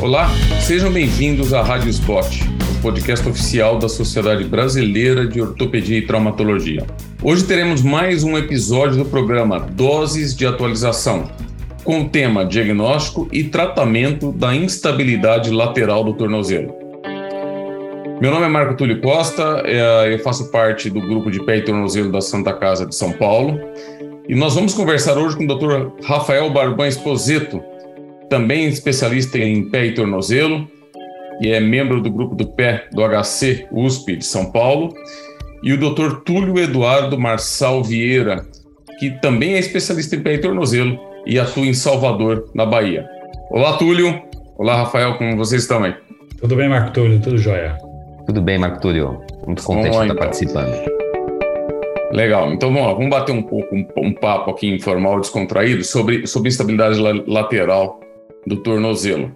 Olá, sejam bem-vindos à Rádio Spot, o podcast oficial da Sociedade Brasileira de Ortopedia e Traumatologia. Hoje teremos mais um episódio do programa Doses de Atualização, com o tema Diagnóstico e Tratamento da Instabilidade Lateral do Tornozelo. Meu nome é Marco Túlio Costa, é, eu faço parte do grupo de pé e tornozelo da Santa Casa de São Paulo e nós vamos conversar hoje com o Dr. Rafael Barban Esposito, também especialista em pé e tornozelo, e é membro do grupo do pé do HC USP de São Paulo, e o Dr. Túlio Eduardo Marçal Vieira, que também é especialista em pé e tornozelo e atua em Salvador, na Bahia. Olá, Túlio. Olá, Rafael, como vocês estão aí? Tudo bem, Marco Túlio? Tudo jóia? Tudo bem, Marco Túlio. Muito contente de estar então. participando. Legal. Então vamos, lá, vamos bater um pouco um, um, papo aqui informal, descontraído, sobre, sobre instabilidade lateral do tornozelo.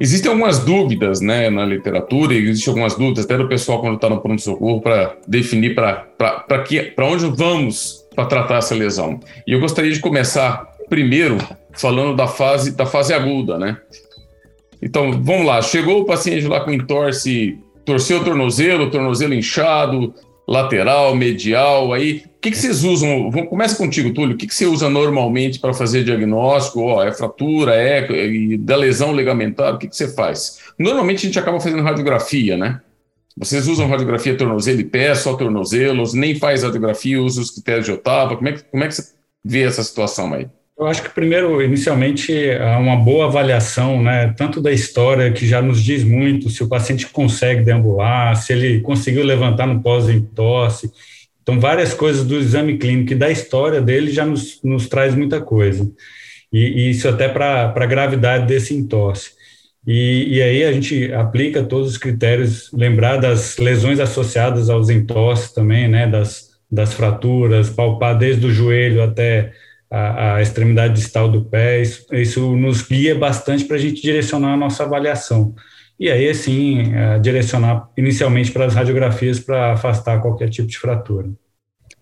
Existem algumas dúvidas né, na literatura, e existem algumas dúvidas até do pessoal quando está no pronto-socorro para definir para onde vamos para tratar essa lesão. E eu gostaria de começar primeiro falando da fase, da fase aguda, né? Então, vamos lá. Chegou o paciente lá com entorse, torceu o tornozelo, tornozelo inchado, lateral, medial, aí. O que, que vocês usam? Começa contigo, Túlio. O que, que você usa normalmente para fazer diagnóstico? Oh, é fratura, é, é da lesão ligamentar, o que, que você faz? Normalmente a gente acaba fazendo radiografia, né? Vocês usam radiografia tornozelo e pé, só tornozelos, nem faz radiografia, usa os critérios de Otava. Como é que, como é que você vê essa situação aí? Eu acho que primeiro, inicialmente, há uma boa avaliação, né, tanto da história que já nos diz muito se o paciente consegue deambular, se ele conseguiu levantar no pós-entorse. Então, várias coisas do exame clínico e da história dele já nos, nos traz muita coisa. E, e isso até para a gravidade desse entorse. E, e, aí a gente aplica todos os critérios, lembrar das lesões associadas aos entorses também, né, das, das fraturas, palpar desde o joelho até a, a extremidade distal do pé, isso, isso nos guia bastante para a gente direcionar a nossa avaliação. E aí, assim, é, direcionar inicialmente para as radiografias para afastar qualquer tipo de fratura.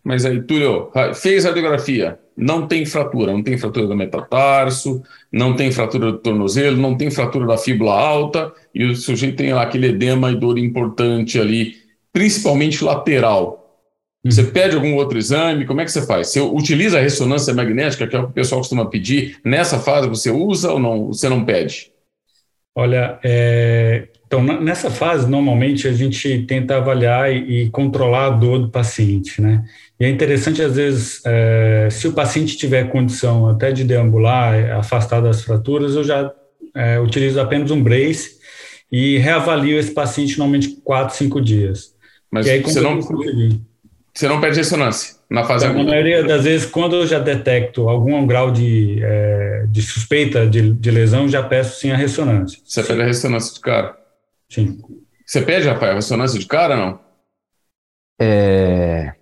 Mas aí, Túlio, fez radiografia, não tem fratura, não tem fratura do metatarso, não tem fratura do tornozelo, não tem fratura da fíbula alta, e o sujeito tem lá aquele edema e dor importante ali, principalmente lateral. Você pede algum outro exame? Como é que você faz? Você utiliza a ressonância magnética, que é o que o pessoal costuma pedir, nessa fase você usa ou não? Você não pede? Olha, é, então nessa fase normalmente a gente tenta avaliar e, e, controlar a dor do paciente, né? E é interessante às vezes, é, se o paciente tiver condição até de deambular, afastar das fraturas, eu já é, utilizo apenas um brace e reavalio esse paciente normalmente quatro, cinco dias. Mas aí, você não você não pede ressonância na fase aguda? Na maioria das vezes, quando eu já detecto algum grau de, é, de suspeita de, de, lesão, já peço sim a ressonância. Você sim. pede a ressonância de cara? Sim. Você pede, Rafael, a ressonância de cara ou não? É...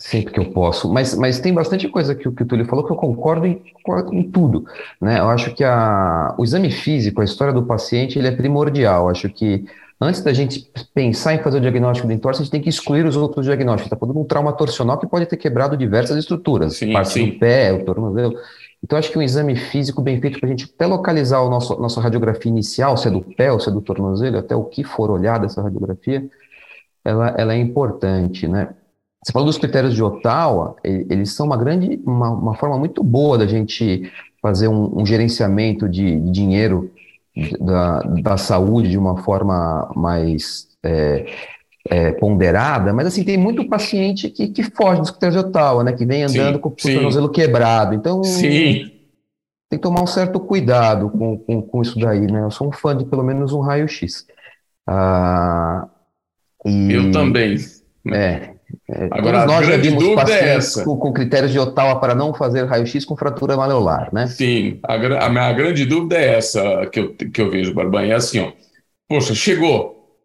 Sempre que eu posso, mas, mas tem bastante coisa que, que o Túlio falou que eu concordo em, em tudo. Né? Eu acho que a, o exame físico, a história do paciente, ele é primordial. Eu acho que Antes da gente pensar em fazer o diagnóstico do entorse, a gente tem que excluir os outros diagnósticos. Está falando de um trauma torsional que pode ter quebrado diversas estruturas, sim, parte sim. do pé, o tornozelo. Então, acho que um exame físico bem feito para a gente até localizar a nossa radiografia inicial, se é do pé ou se é do tornozelo, até o que for olhar dessa radiografia, ela, ela é importante, né? Você falou dos critérios de Ottawa, eles são uma grande, uma, uma forma muito boa da gente fazer um, um gerenciamento de, de dinheiro da, da saúde de uma forma mais é, é, ponderada, mas assim, tem muito paciente que, que foge critérios de Ottawa, né? Que vem andando sim, com o tornozelo quebrado. Então, sim. tem que tomar um certo cuidado com, com, com, isso daí, né? Eu sou um fã de pelo menos um raio-x. Ah, e, Eu também. É, é, Agora, nós já vimos é pacientes é com, com, critérios de Ottawa para não fazer raio-x com fratura maleolar, né? Sim, a, a, minha grande dúvida é essa que eu, que eu vejo, Barbanha, é assim, ó, poxa, chegou,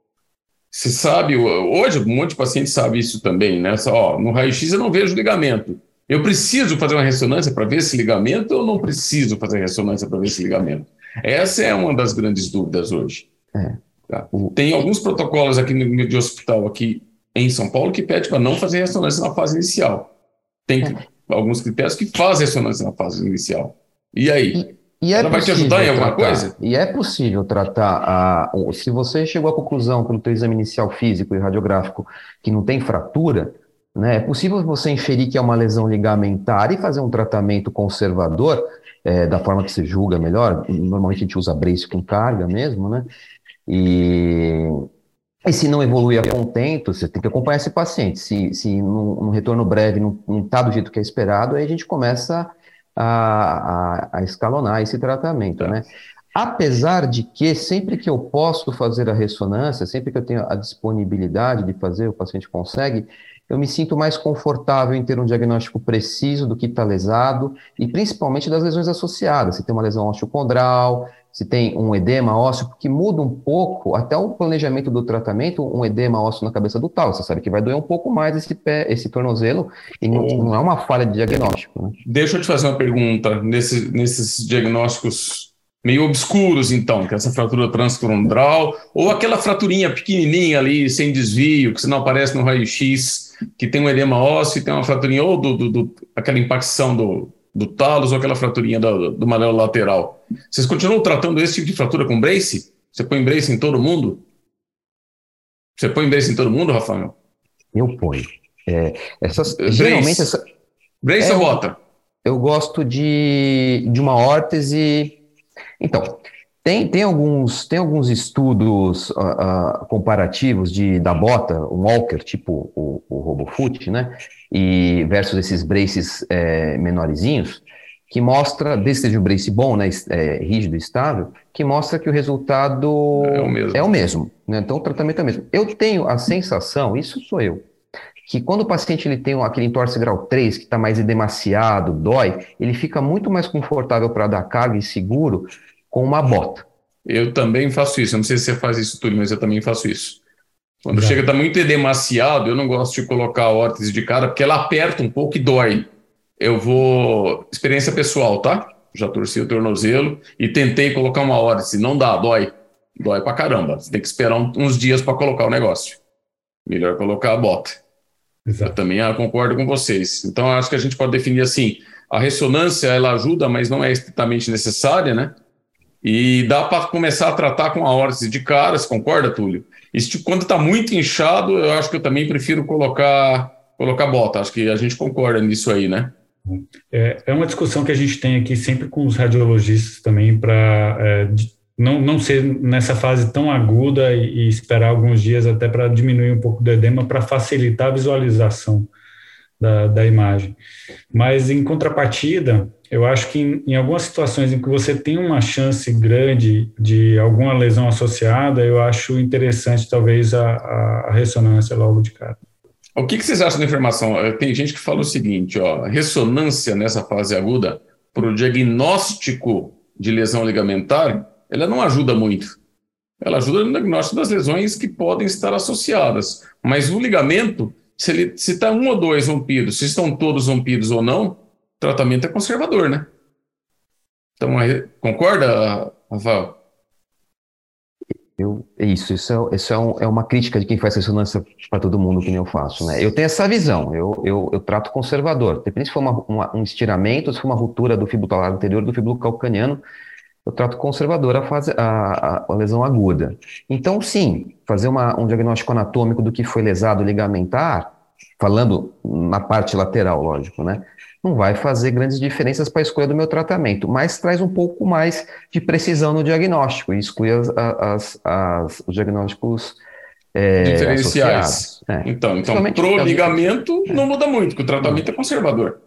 você sabe, hoje um monte de paciente sabe isso também, né? Ó, no raio-x eu não vejo ligamento. Eu preciso fazer uma ressonância para ver esse ligamento ou não preciso fazer ressonância para ver esse ligamento? Essa é uma das grandes dúvidas hoje. É. Tá? Tem alguns protocolos aqui no, de hospital aqui em São Paulo que pede para não fazer ressonância na fase inicial. Tem é. alguns critérios que fazem ressonância na fase inicial. E aí? E, E é Ela vai te ajudar em alguma tratar, coisa? E é possível tratar. A, se você chegou à conclusão pelo teu exame inicial físico e radiográfico que não tem fratura, né, é possível você inferir que é uma lesão ligamentar e fazer um tratamento conservador, é, da forma que você julga melhor. Normalmente a gente usa brace com carga mesmo, né? E, e se não evoluir a contento, você tem que acompanhar esse paciente. Se, se num, num retorno breve não está do jeito que é esperado, aí a gente começa a, a, a escalonar esse tratamento, né? Apesar de que, sempre que eu posso fazer a ressonância, sempre que eu tenho a disponibilidade de fazer, o paciente consegue, eu me sinto mais confortável em ter um diagnóstico preciso do que está lesado e principalmente das lesões associadas. Se tem uma lesão osteocondral, se tem um edema ósseo, porque muda um pouco até o planejamento do tratamento, um edema ósseo na cabeça do tal. Você sabe que vai doer um pouco mais esse pé, esse tornozelo, e não, não é uma falha de diagnóstico. Né? Deixa eu te fazer uma pergunta nesse, nesses diagnósticos meio obscuros, então, que é essa fratura transcondral, ou aquela fraturinha pequenininha ali, sem desvio, que se não aparece no raio-x, que tem um edema ósseo e tem uma fraturinha, ou do, do, do aquela impacção do, do talos ou aquela fraturinha do, do malelo lateral. Vocês continuam tratando esse tipo de fratura com brace? Você põe brace em todo mundo? Você põe brace em todo mundo, Rafael? Eu ponho. É, essas, brace. Geralmente essa. Brace é, ou bota? Eu gosto de, de uma órtese. Então, tem, tem, alguns, tem alguns estudos uh, uh, comparativos de, da bota, um walker, tipo o, o RoboFoot, né? E versus esses braces é, menorzinhos, que mostra, desde que seja um brace bom, né, é, rígido e estável, que mostra que o resultado é o mesmo. É o mesmo né? Então o tratamento é o mesmo. Eu tenho a sensação, isso sou eu, que quando o paciente ele tem aquele entorse grau 3, que está mais edemaciado, dói, ele fica muito mais confortável para dar carga e seguro com uma bota. Eu também faço isso. Eu não sei se você faz isso tudo, mas eu também faço isso. Quando chega a estar tá muito edemaciado, eu não gosto de colocar a órtese de cara, porque ela aperta um pouco e dói. Eu vou. Experiência pessoal, tá? Já torci o tornozelo e tentei colocar uma órtese. Não dá, dói. Dói pra caramba. Você tem que esperar uns dias para colocar o negócio. Melhor colocar a bota. Exato. Eu também ah, concordo com vocês. Então, acho que a gente pode definir assim: a ressonância ela ajuda, mas não é estritamente necessária, né? E dá para começar a tratar com a órtese de cara, você concorda, Túlio? Tipo, quando está muito inchado, eu acho que eu também prefiro colocar, colocar bota. Acho que a gente concorda nisso aí, né? É, é uma discussão que a gente tem aqui sempre com os radiologistas também para é, não, não ser nessa fase tão aguda e, e esperar alguns dias até para diminuir um pouco do edema para facilitar a visualização da, da imagem. Mas em contrapartida, eu acho que em, em, algumas situações em que você tem uma chance grande de alguma lesão associada, eu acho interessante talvez a, a, ressonância logo de cara. O que, que, vocês acham da informação? Eh, tem gente que fala o seguinte, ó, ressonância nessa fase aguda, para o diagnóstico de lesão ligamentar, ela não ajuda muito. Ela ajuda no diagnóstico das lesões que podem estar associadas. Mas o ligamento, se ele se está um ou dois rompidos, se estão todos rompidos ou não, tratamento é conservador, né? Então, concorda, Rafael? Eu, isso, isso, é, isso é, um, é, uma crítica de quem faz ressonância para todo mundo, que nem eu faço, né? Eu tenho essa visão, eu, eu, eu trato conservador. Depende se for uma, uma, um estiramento, se for uma ruptura do fíbulo talar anterior do fíbulo calcaniano, eu trato conservador a, fase, a, a, lesão aguda. Então, sim, fazer uma, um diagnóstico anatômico do que foi lesado ligamentar, falando na parte lateral, lógico, né? não vai fazer grandes diferenças para a escolha do meu tratamento, mas traz um pouco mais de precisão no diagnóstico e exclui as, as, as, os diagnósticos é, diferenciais. É. Então, então pro ligamento é. não muda muito, porque o tratamento é conservador.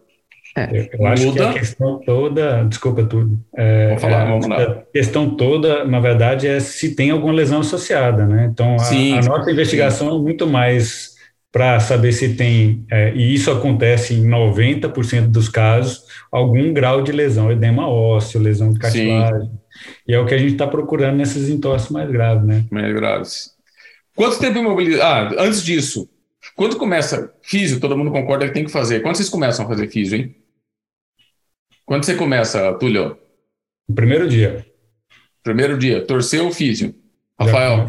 É. Eu acho muda. que a questão toda, desculpa tudo, é, vamos falar, vamos lá. a questão toda, na verdade, é se tem alguma lesão associada, né? Então, a, a nossa investigação sim. é muito mais para saber se tem, é, e isso acontece em 90% dos casos, algum grau de lesão, edema ósseo, lesão de cartilagem. Sim. E é o que a gente está procurando nesses entorses mais graves, né? Mais graves. Quanto tempo imobilizado? Ah, antes disso, quando começa físio, todo mundo concorda que tem que fazer. Quando vocês começam a fazer físio, hein? Quando você começa, Túlio? Primeiro dia. Primeiro dia. Torceu o físio. Rafael?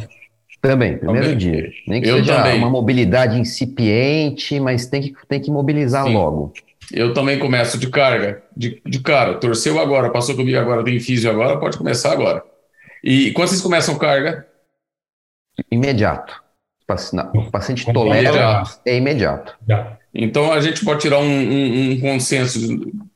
Também, primeiro também. dia. Nem que eu seja também. uma mobilidade incipiente, mas tem que, tem que mobilizar Sim. logo. Eu também começo de carga, de, de cara. Torceu agora, passou comigo agora, tem físio agora, pode começar agora. E quando vocês começam carga? Imediato. O paciente tolera, é imediato. Então a gente pode tirar um, um, um, consenso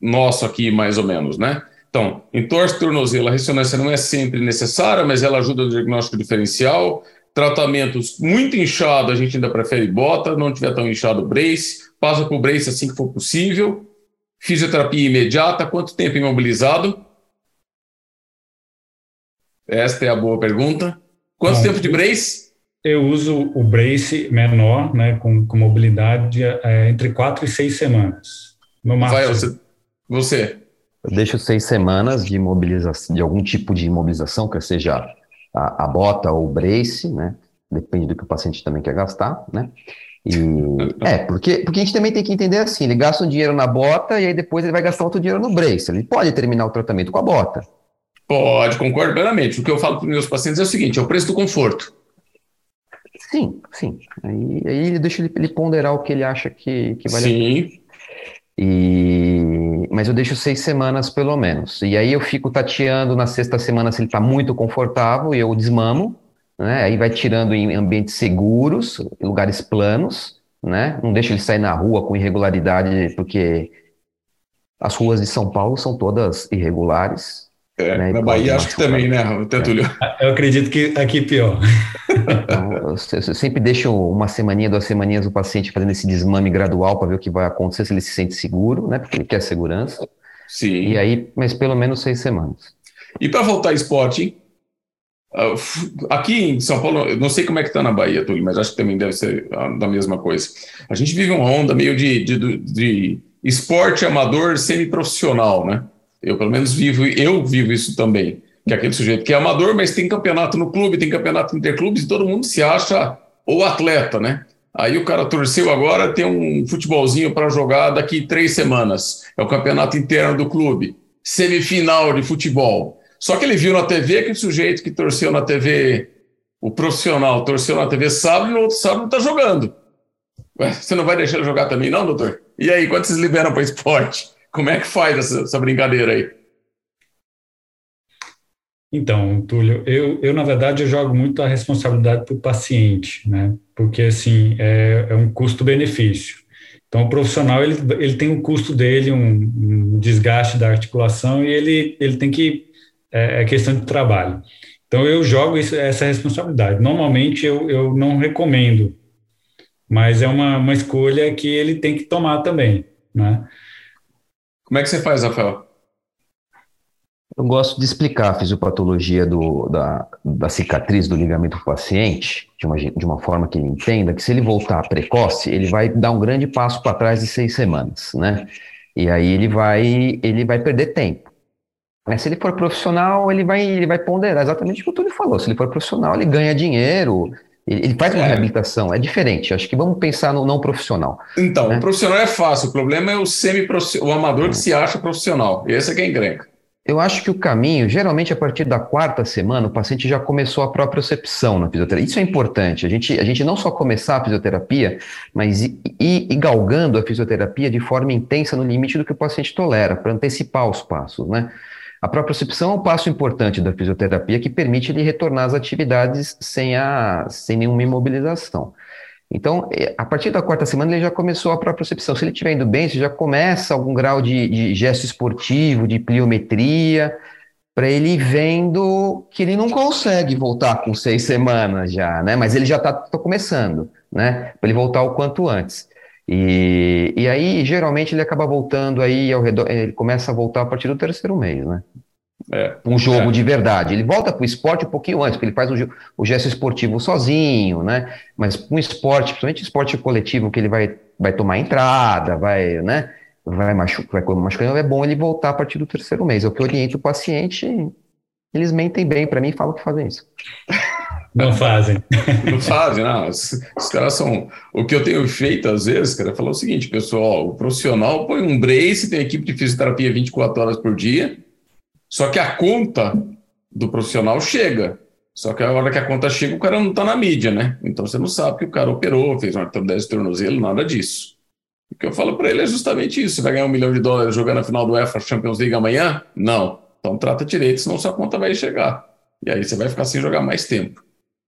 nosso aqui, mais ou menos, né? Então, entorse tornozelo, a ressonância não é sempre necessária, mas ela ajuda no diagnóstico diferencial. Tratamentos muito inchado, a gente ainda prefere bota, não tiver tão inchado, brace. Passa por brace assim que for possível. Fisioterapia imediata, quanto tempo imobilizado? Esta é a boa pergunta. Quanto Bom, tempo de brace? Eu uso o brace menor, né, com, com mobilidade é, entre quatro e seis semanas. No máximo. Vai, você, você? Eu deixo seis semanas de imobilização, de algum tipo de imobilização, que seja a, a bota ou o brace, né? Depende do que o paciente também quer gastar, né? E, é, porque, porque a gente também tem que entender assim, ele gasta um dinheiro na bota e aí depois ele vai gastar outro dinheiro no brace. Ele pode terminar o tratamento com a bota. Pode, concordo plenamente. O que eu falo para os meus pacientes é o seguinte, é o preço do conforto. Sim, sim. Aí, aí deixa ele, ele ponderar o que ele acha que, que vale sim. a pena. E, mas eu deixo seis semanas pelo menos. E aí eu fico tateando na sexta semana se ele está muito confortável e eu desmamo. Né? Aí vai tirando em ambientes seguros, em lugares planos. Né? Não deixo ele sair na rua com irregularidade, porque as ruas de São Paulo são todas irregulares. É, né? Na Bahia acho que também, né, Tetúlio? É. Eu acredito que aqui pior. Então, eu, eu sempre deixo uma semaninha, duas semaninhas o paciente fazendo esse desmame gradual para ver o que vai acontecer, se ele se sente seguro, né? Porque ele quer segurança. Sim. E aí, mas pelo menos seis semanas. E para voltar ao esporte, ah, aqui em São Paulo, eu não sei como é que está na Bahia, Túlio, mas acho que também deve ser da mesma coisa. A gente vive uma onda meio de, de, de esporte amador semi-profissional, né? Eu, pelo menos, vivo, eu vivo isso também. Que é aquele sujeito que é amador, mas tem campeonato no clube, tem campeonato interclubes, e todo mundo se acha o atleta, né? Aí o cara torceu agora, tem um futebolzinho para jogar daqui três semanas. É o campeonato interno do clube. Semifinal de futebol. Só que ele viu na TV que o sujeito que torceu na TV, o profissional, torceu na TV sábado e no outro sábado está jogando. Ué, você não vai deixar ele jogar também, não, doutor? E aí, quando vocês liberam para esporte? Como é que faz essa, essa brincadeira aí? Então, Túlio, eu, eu na verdade eu jogo muito a responsabilidade para o paciente, né? Porque assim é, é um custo-benefício. Então, o profissional ele, ele tem um custo dele, um, um desgaste da articulação e ele, ele tem que é, é questão de trabalho. Então, eu jogo isso, essa responsabilidade. Normalmente eu, eu não recomendo, mas é uma, uma escolha que ele tem que tomar também, né? Como é que você faz, Rafael? Eu gosto de explicar a fisiopatologia do, da, da cicatriz do ligamento do paciente de uma, de uma forma que ele entenda que se ele voltar precoce, ele vai dar um grande passo para trás de seis semanas, né? E aí ele vai, ele vai perder tempo. Mas se ele for profissional, ele vai, ele vai ponderar exatamente o que o Túlio falou. Se ele for profissional, ele ganha dinheiro, ele faz uma é. reabilitação, é diferente. Acho que vamos pensar no não profissional. Então, né? o profissional é fácil, o problema é o semi o amador que se acha profissional. Esse é quem encrenca. Eu acho que o caminho, geralmente a partir da quarta semana, o paciente já começou a propriocepção na fisioterapia. Isso é importante. A gente, a gente não só começar a fisioterapia, mas ir, ir galgando a fisioterapia de forma intensa no limite do que o paciente tolera, para antecipar os passos, né? A propriocepção é um passo importante da fisioterapia que permite ele retornar às atividades sem, a, sem nenhuma imobilização. Então, a partir da quarta semana, ele já começou a propriocepção. Se ele estiver indo bem, você já começa algum grau de, de gesto esportivo, de pliometria, para ele vendo que ele não consegue voltar com seis semanas já, né? Mas ele já está tá começando, né? Para ele voltar o quanto antes. E, e aí, geralmente, ele acaba voltando aí ao redor, ele começa a voltar a partir do terceiro mês, né? É, um jogo é. de verdade. Ele volta para o esporte um pouquinho antes, porque ele faz o, o gesto esportivo sozinho, né? Mas um esporte, principalmente esporte coletivo, que ele vai, vai tomar entrada, vai, né? Vai machucar, vai machucar, é bom ele voltar a partir do terceiro mês. É o que oriento o paciente. Eles mentem bem para mim e falam que fazem isso. Não fazem. Não fazem, não. Os, os, caras são. O que eu tenho feito, às vezes, cara, é falar o seguinte, pessoal: o profissional põe um brace, tem equipe de fisioterapia 24 horas por dia, só que a conta do profissional chega. Só que a hora que a conta chega, o cara não está na mídia, né? Então você não sabe que o cara operou, fez uma artrodese de tornozelo, nada disso. O que eu falo para ele é justamente isso. Você vai ganhar um milhão de dólares jogando a final do UEFA Champions League amanhã? Não. Então trata direito, senão sua conta vai chegar. E aí você vai ficar sem jogar mais tempo.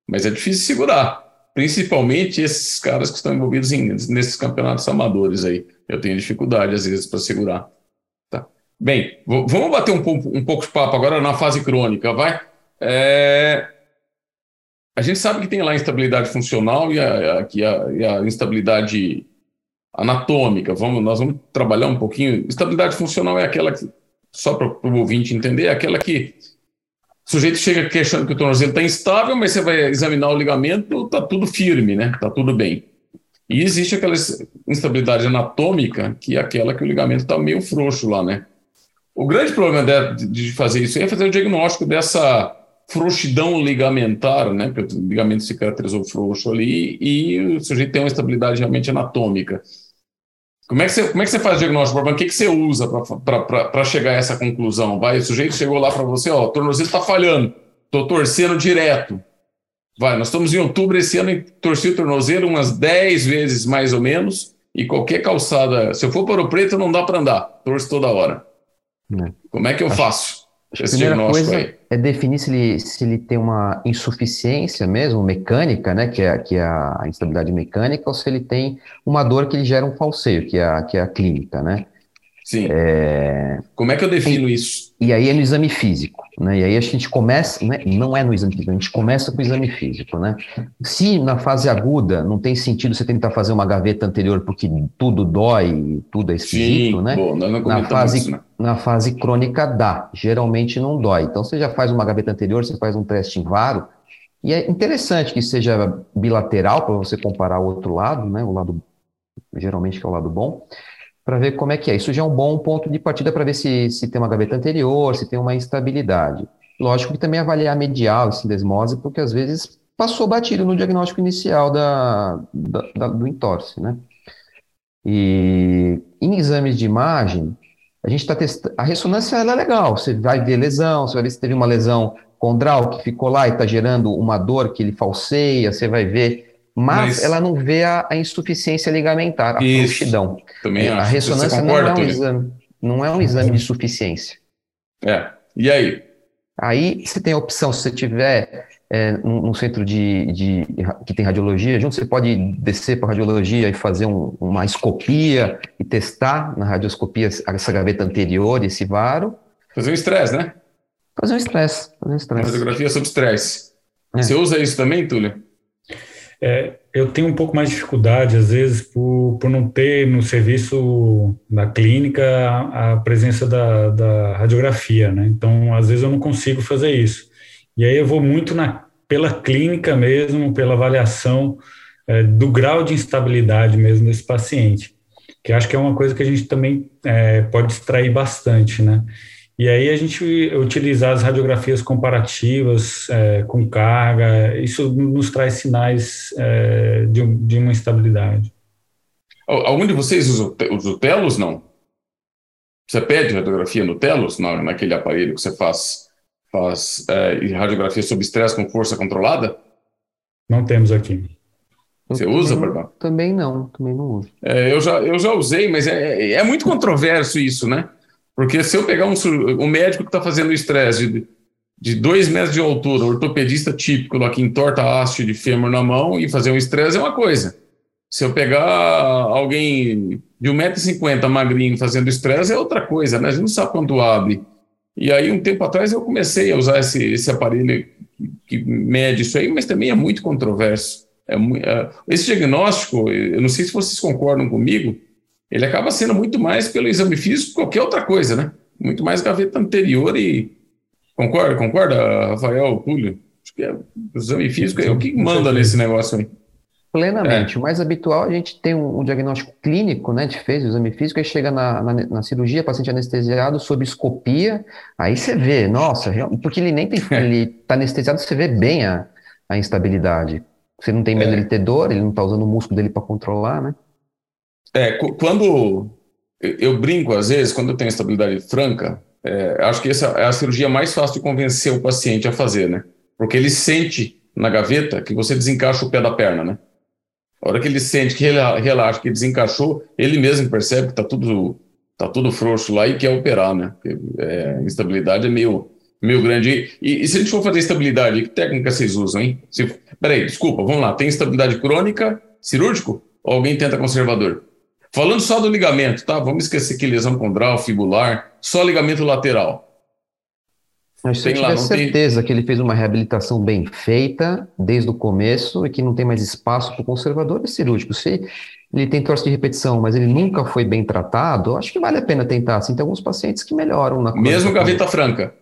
Mas é difícil segurar. Principalmente esses caras que estão envolvidos em, nesses campeonatos amadores aí. Eu tenho dificuldade, às vezes, para segurar. Tá. Bem, vamos bater um, um, pouco de papo agora na fase crônica, vai? É... A gente sabe que tem lá a instabilidade funcional e a, a, e a instabilidade anatômica. Vamos, nós vamos trabalhar um pouquinho. Estabilidade funcional é aquela que, só para o ouvinte entender, é aquela que o sujeito chega queixando que o tornozelo está instável, mas você vai examinar o ligamento, está tudo firme, né? Está tudo bem. E existe aquela instabilidade anatômica, que é aquela que o ligamento está meio frouxo lá, né? O grande problema de, de fazer isso é fazer o diagnóstico dessa frouxidão ligamentar, né? Porque o ligamento se caracterizou frouxo ali e o sujeito tem uma estabilidade realmente anatômica. Como é que você, como é que você faz o diagnóstico, O que, que você usa para chegar a essa conclusão? Vai, o sujeito chegou lá para você, ó, o tornozelo está falhando, estou torcendo direto. Vai, nós estamos em outubro esse ano e torci o tornozelo umas 10 vezes mais ou menos, e qualquer calçada, se eu for para o preto, não dá para andar, torço toda hora. É. Como é que eu Acho... faço? A primeira coisa aí. é definir se ele, se ele tem uma insuficiência mesmo, mecânica, né, que é, que é a instabilidade mecânica, ou se ele tem uma dor que ele gera um falseio, que é a, que é a clínica, né? Sim. É... Como é que eu defino e, isso? E aí é no exame físico, né? E aí a gente começa, né? não é no exame físico, a gente começa com o exame físico, né? Se na fase aguda não tem sentido você tentar fazer uma gaveta anterior porque tudo dói, tudo é esquisito, Sim, né? Bom, na fase isso, né? na fase crônica dá, geralmente não dói. Então você já faz uma gaveta anterior, você faz um teste em varo, e é interessante que seja bilateral para você comparar o outro lado, né? O lado geralmente que é o lado bom para ver como é que é. Isso já é um bom ponto de partida para ver se, se tem uma gaveta anterior, se tem uma instabilidade. Lógico que também avaliar medial e sindesmose, porque às vezes passou batido no diagnóstico inicial da, da, da, do entorse, né? E em exames de imagem, a gente está testando. A ressonância é legal, você vai ver lesão, você vai ver se teve uma lesão condral que ficou lá e está gerando uma dor que ele falseia, você vai ver mas, mas, ela não vê a, a insuficiência ligamentar, a frouxidão. Também é, acho. A ressonância concorda, não, é um exame, não é um exame de suficiência. É. E aí? Aí você tem a opção, se você tiver é, num, centro de, de, que tem radiologia, junto você pode descer para a radiologia e fazer um, uma escopia e testar na radioscopia essa gaveta anterior, esse varo. Fazer um estresse, né? Fazer um estresse. Fazer um estresse. Radiografia sob estresse. É. Você usa isso também, Túlio? É, eu tenho um pouco mais de dificuldade, às vezes, por, por não ter no serviço da clínica a, presença da, da, radiografia, né? Então, às vezes, eu não consigo fazer isso. E aí eu vou muito na, pela clínica mesmo, pela avaliação é, do grau de instabilidade mesmo desse paciente, que acho que é uma coisa que a gente também é, pode extrair bastante, né? E aí a gente utilizar as radiografias comparativas é, com carga, isso nos traz sinais é, de, de, uma instabilidade. Algum de vocês usa, usa o Telos, não? Você pede radiografia no Telos, na, naquele aparelho que você faz, faz é, radiografia sob estresse com força controlada? Não temos aqui. Você usa, Barbara? Também não, também não uso. É, eu, já, eu já usei, mas é, é muito controverso isso, né? Porque se eu pegar um, um médico que está fazendo estresse de, de dois metros de altura, ortopedista típico lá que entorta haste de fêmur na mão e fazer um estresse é uma coisa. Se eu pegar alguém de 1,50m magrinho fazendo estresse é outra coisa, né? A gente não sabe quanto abre. E aí, um tempo atrás, eu comecei a usar esse, esse aparelho que, que mede isso aí, mas também é muito controverso. É, é, esse diagnóstico, eu não sei se vocês concordam comigo, ele acaba sendo muito mais pelo exame físico que qualquer outra coisa, né? Muito mais gaveta anterior e. Concorda, concorda, Rafael, Túlio? Acho que é, o exame físico é o que manda nesse negócio aí. Plenamente. É. O mais habitual, a gente tem um, um, diagnóstico clínico, né? De fez o exame físico, aí chega na, na, na, cirurgia, paciente anestesiado, sob escopia, aí você vê, nossa, porque ele nem tem, ele tá anestesiado, você vê bem a, a instabilidade. Você não tem medo é. dele ter dor, ele não tá usando o músculo dele para controlar, né? É, quando eu brinco, às vezes, quando eu tenho estabilidade franca, é, acho que essa é a cirurgia mais fácil de convencer o paciente a fazer, né? Porque ele sente na gaveta que você desencaixa o pé da perna, né? A hora que ele sente que relaxa, que desencaixou, ele mesmo percebe que está tudo, tá tudo frouxo lá e quer operar, né? É, instabilidade é meio, meio grande. E, e, se a gente for fazer estabilidade, que técnica vocês usam, hein? Se, peraí, desculpa, vamos lá. Tem estabilidade crônica, cirúrgico? Ou alguém tenta conservador? Falando só do ligamento, tá? Vamos esquecer que lesão condral, fibular, só ligamento lateral. Mas se eu tiver certeza tem... que ele fez uma reabilitação bem feita desde o começo e que não tem mais espaço para o conservador é cirúrgico. Se ele tem torce de repetição, mas ele nunca foi bem tratado, acho que vale a pena tentar. Assim, tem alguns pacientes que melhoram na Mesmo gaveta franca.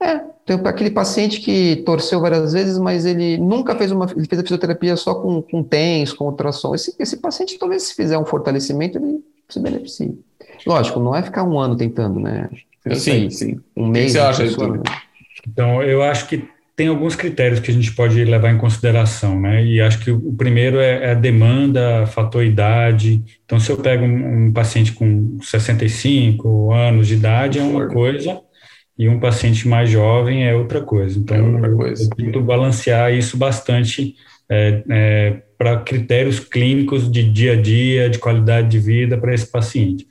É, tem aquele paciente que torceu várias vezes, mas ele nunca fez uma. Ele fez a fisioterapia só com, com TENS, com ultrassom. Esse, esse paciente, talvez, se fizer um fortalecimento, ele se beneficie. Lógico, não é ficar um ano tentando, né? sim, aí, sim. Um mês. O que você acha, Heitor? Então, eu acho que tem alguns critérios que a gente pode levar em consideração, né? E acho que o primeiro é, é a demanda, a fator idade. Então, se eu pego um, um, paciente com 65 anos de idade, é uma coisa, e um paciente mais jovem é outra coisa. Então, é outra coisa. eu, tento balancear isso bastante é, é, para critérios clínicos de dia a dia, de qualidade de vida para esse paciente.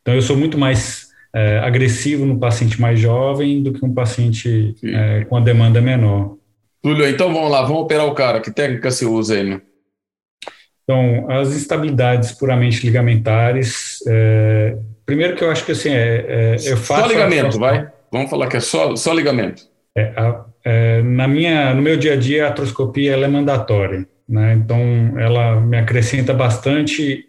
Então, eu sou muito mais é, agressivo no paciente mais jovem do que um paciente é, com a demanda menor. Túlio, então vamos lá, vamos operar o cara. Que técnica você usa aí? Né? Então, as instabilidades puramente ligamentares, é, primeiro que eu acho que assim, é, eu faço... Só ligamento, vai? Vamos falar que é só, só ligamento. É, a, é, na minha, no meu dia a dia, a artroscopia é mandatória. Né? Então, ela me acrescenta bastante,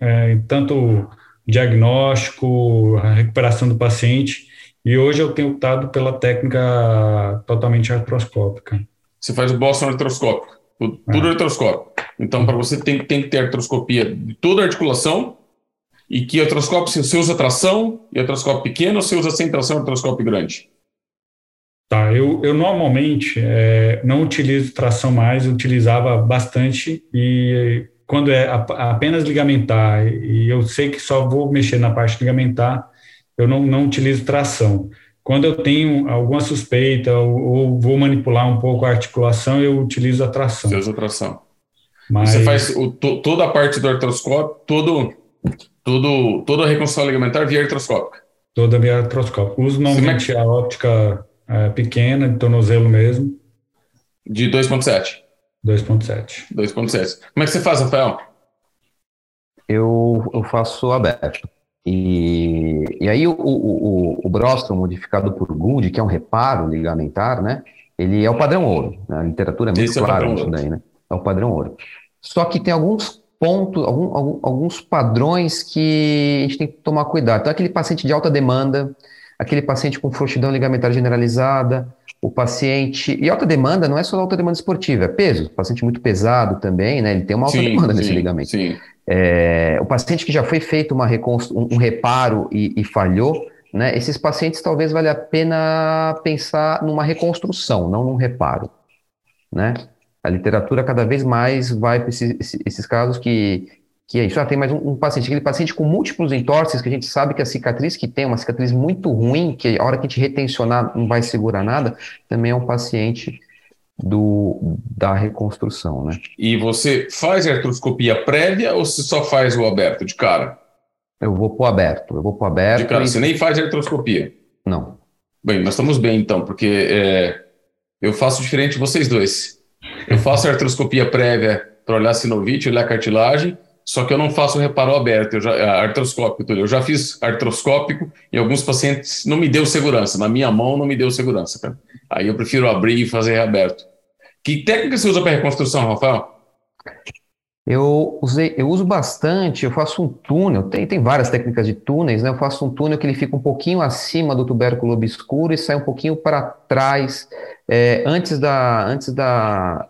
tanto diagnóstico, a recuperação do paciente. E hoje eu tenho optado pela técnica totalmente artroscópica. Você faz o Boston artroscópico, tudo, é. tudo artroscópico. Então, para você tem, tem que ter artroscopia de toda a articulação e que artroscópio, se você usa tração e artroscópio pequeno ou você usa sem tração artroscópio grande? Tá, eu, eu normalmente é, não utilizo tração mais, utilizava bastante e quando é apenas ligamentar e eu sei que só vou mexer na parte ligamentar, eu não, não utilizo tração. Quando eu tenho alguma suspeita ou, ou vou manipular um pouco a articulação, eu utilizo a tração. Você usa a tração. Mas... Você faz o, to, toda a parte do artroscópio, todo, todo, toda a reconstrução ligamentar via artroscópica? Toda via artroscópica. Uso normalmente a óptica é, pequena, de tornozelo mesmo. De 2.7? 2.7. 2.7. Como é que você faz, Rafael? Eu, eu faço aberto. E, e aí o, o, o, o modificado por Gould, que é um reparo ligamentar, né? Ele é o padrão ouro. Né? A literatura é muito Esse clara é nisso daí, né? É o padrão ouro. Só que tem alguns pontos, algum, alguns padrões que a gente tem que tomar cuidado. Então, aquele paciente de alta demanda, aquele paciente com frouxidão ligamentar generalizada, o paciente. E alta demanda não é só alta demanda esportiva, é peso. O paciente muito pesado também, né? Ele tem uma alta sim, demanda sim, nesse ligamento. Sim. É, o paciente que já foi feito uma um, um reparo e, e, falhou, né? Esses pacientes talvez valha a pena pensar numa reconstrução, não num reparo, né? A literatura cada vez mais vai para esses, esses casos que que é isso. Ah, tem mais um, um, paciente, aquele paciente com múltiplos entorses, que a gente sabe que a cicatriz que tem, uma cicatriz muito ruim, que a hora que a gente retencionar não vai segurar nada, também é um paciente do, da reconstrução, né? E você faz artroscopia prévia ou você só faz o aberto de cara? Eu vou pro aberto, eu vou pro aberto. De cara, e... você nem faz artroscopia? Não. Bem, nós estamos bem então, porque é, eu faço diferente de vocês dois. Eu faço artroscopia prévia para olhar sinovite, olhar cartilagem, só que eu não faço reparo aberto, eu já, é, artroscópico. Eu já fiz artroscópico e alguns pacientes não me deu segurança. Na minha mão não me deu segurança, cara. Aí eu prefiro abrir e fazer reaberto. Que técnica você usa para reconstrução, Rafael? Eu, usei, eu uso bastante, eu faço um túnel, tem, tem várias técnicas de túneis, né? Eu faço um túnel que ele fica um pouquinho acima do tubérculo obscuro e sai um pouquinho para trás, é, antes, da, antes da,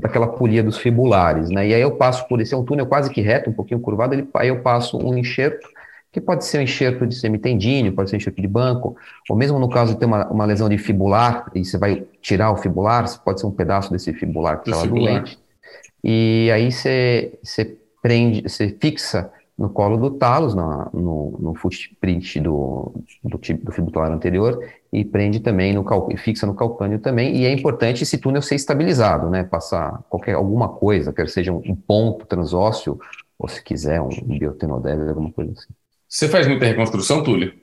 daquela polia dos fibulares, né? E aí eu passo por esse é um túnel quase que reto, um pouquinho curvado, ele, aí eu passo um enxerto, que pode ser um enxerto de semitendíneo, pode ser um enxerto de banco, ou mesmo no caso de ter uma, uma lesão de fibular, e você vai tirar o fibular, pode ser um pedaço desse fibular que estava doente, e aí você, você prende, você fixa no colo do talos, no, no, no footprint do, do, do fibular anterior, e prende também no cal... fixa no calcânio também. E é importante esse túnel ser estabilizado, né? Passar qualquer alguma coisa, quer seja um ponto transósseo, ou se quiser um biotenodélio, alguma coisa assim. Você faz muita reconstrução, Túlio?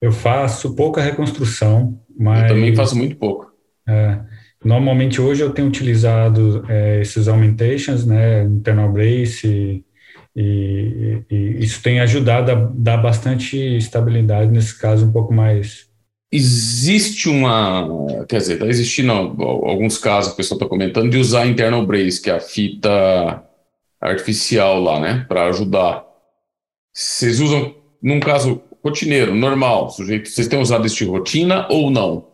Eu faço pouca reconstrução, mas. Eu também faço muito pouco. É, normalmente hoje eu tenho utilizado é, esses augmentations, né? Internal brace. E, e, e, isso tem ajudado a dar bastante estabilidade, nesse caso, um pouco mais Existe uma, quer dizer, está existindo alguns casos, o pessoal está comentando, de usar internal brace, que é a fita artificial lá, né, para ajudar. Vocês usam, num caso rotineiro, normal, sujeito, vocês têm usado isso de rotina ou não?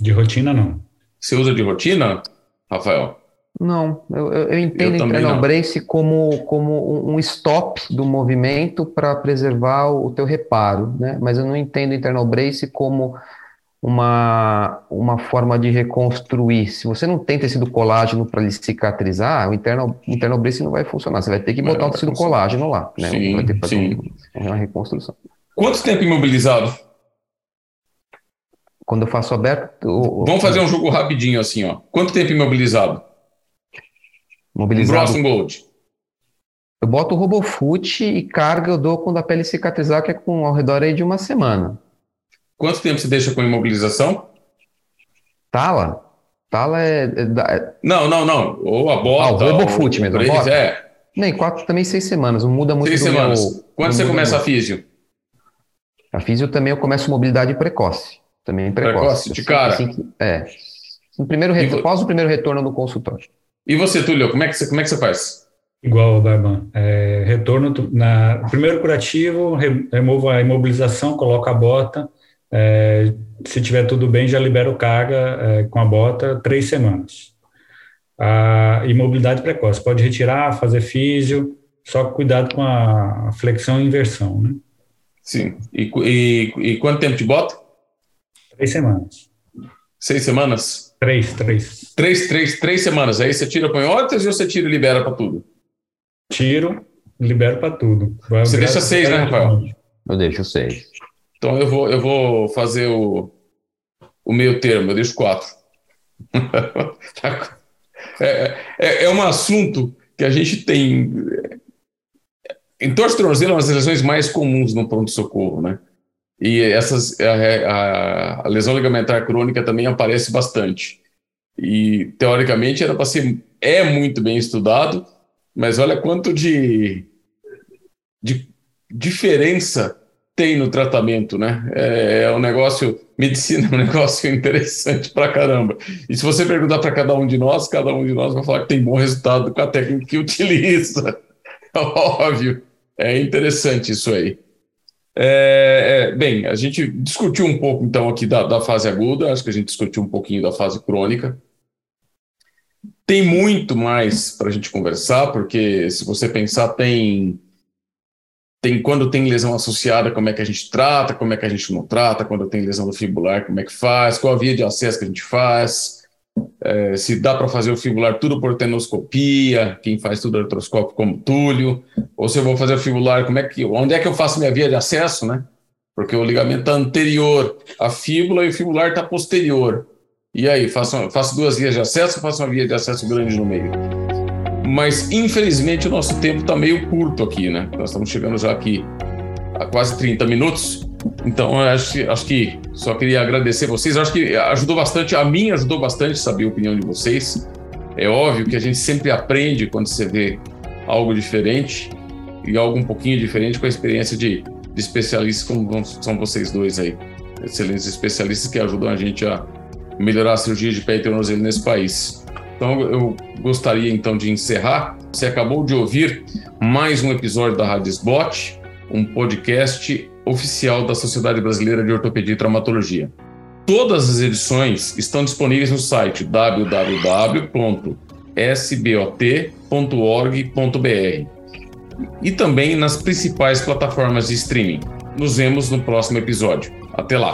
De rotina, não. Você usa de rotina, Rafael? Não, eu, eu entendo eu internal brace como, como um stop do movimento para preservar o teu reparo, né? Mas eu não entendo internal brace como uma, uma forma de reconstruir. Se você não tem tecido colágeno para ele cicatrizar, o internal, internal brace não vai funcionar. Você vai ter que botar um tecido colágeno lá, né? Sim, vai ter que fazer sim. uma reconstrução. Quanto tempo imobilizado? Quando eu faço aberto. Vamos fazer um jogo rapidinho assim, ó. Quanto tempo imobilizado? Mobilizado. Boston Gold. Eu boto o RoboFoot e carga eu dou quando a pele cicatrizar, que é com ao redor aí de uma semana. Quanto tempo você deixa com imobilização? Tala? Tala é. é, é... Não, não, não. Ou a bota. Ah, o RoboFoot mesmo. Bota. É. Nem, quatro também seis semanas. Não muda muito. Seis semanas. Meu, Quando você começa a físio? A físio também eu começo mobilidade precoce. Também precoce. Precoce, de cara. Assim que, é. No primeiro retorno, após o primeiro retorno do consultório. E você, Túlio, como é que você, como é que você faz? Igual, Barban. É, retorno na primeiro curativo, removo a imobilização, coloco a bota. É, se tiver tudo bem, já libero carga é, com a bota três semanas. A imobilidade precoce pode retirar, fazer físio, só cuidado com a flexão e inversão, né? Sim. E, e, e quanto tempo de bota? Três semanas. Seis semanas? Três, três. Três, três, três semanas. Aí você tira panhotas ou você tira e libera para tudo? Tiro, libero para tudo. Vai você deixa seis, né, Rafael? Eu deixo seis. Então eu vou, eu vou fazer o, o meio termo, eu deixo quatro. é, é, é um assunto que a gente tem. Em torce tornozelo, é uma das lesões mais comuns no pronto-socorro, né? E essas, a, a, a, lesão ligamentar crônica também aparece bastante. E, teoricamente, era para ser. É muito bem estudado, mas olha quanto de, de diferença tem no tratamento, né? É, é um negócio. Medicina é um negócio interessante para caramba. E se você perguntar para cada um de nós, cada um de nós vai falar que tem bom resultado com a técnica que utiliza. Óbvio. É interessante isso aí. É, é, bem, a gente discutiu um pouco então aqui da, da, fase aguda, acho que a gente discutiu um pouquinho da fase crônica. Tem muito mais para a gente conversar, porque se você pensar, tem, tem quando tem lesão associada, como é que a gente trata, como é que a gente não trata, quando tem lesão do fibular, como é que faz, qual a via de acesso que a gente faz é, se dá para fazer o fibular tudo por tenoscopia, quem faz tudo artroscópio como Túlio, ou se eu vou fazer o fibular, como é que, onde é que eu faço minha via de acesso, né? Porque o ligamento está anterior à fíbula e o fibular está posterior. E aí, faço, faço duas vias de acesso ou faço uma via de acesso grande no meio? Mas, infelizmente, o nosso tempo está meio curto aqui, né? Nós estamos chegando já aqui a quase 30 minutos. Então, acho, acho que só queria agradecer vocês. Acho que ajudou bastante, a mim ajudou bastante saber a opinião de vocês. É óbvio que a gente sempre aprende quando você vê algo diferente e algo um pouquinho diferente com a experiência de, de especialistas como são vocês dois aí. Excelentes especialistas que ajudam a gente a melhorar a cirurgia de pé e tornozelo nesse país. Então, eu gostaria então de encerrar. Você acabou de ouvir mais um episódio da Rádio Spot, um podcast oficial da Sociedade Brasileira de Ortopedia e Traumatologia. Todas as edições estão disponíveis no site www.sbot.org.br e também nas principais plataformas de streaming. Nos vemos no próximo episódio. Até lá!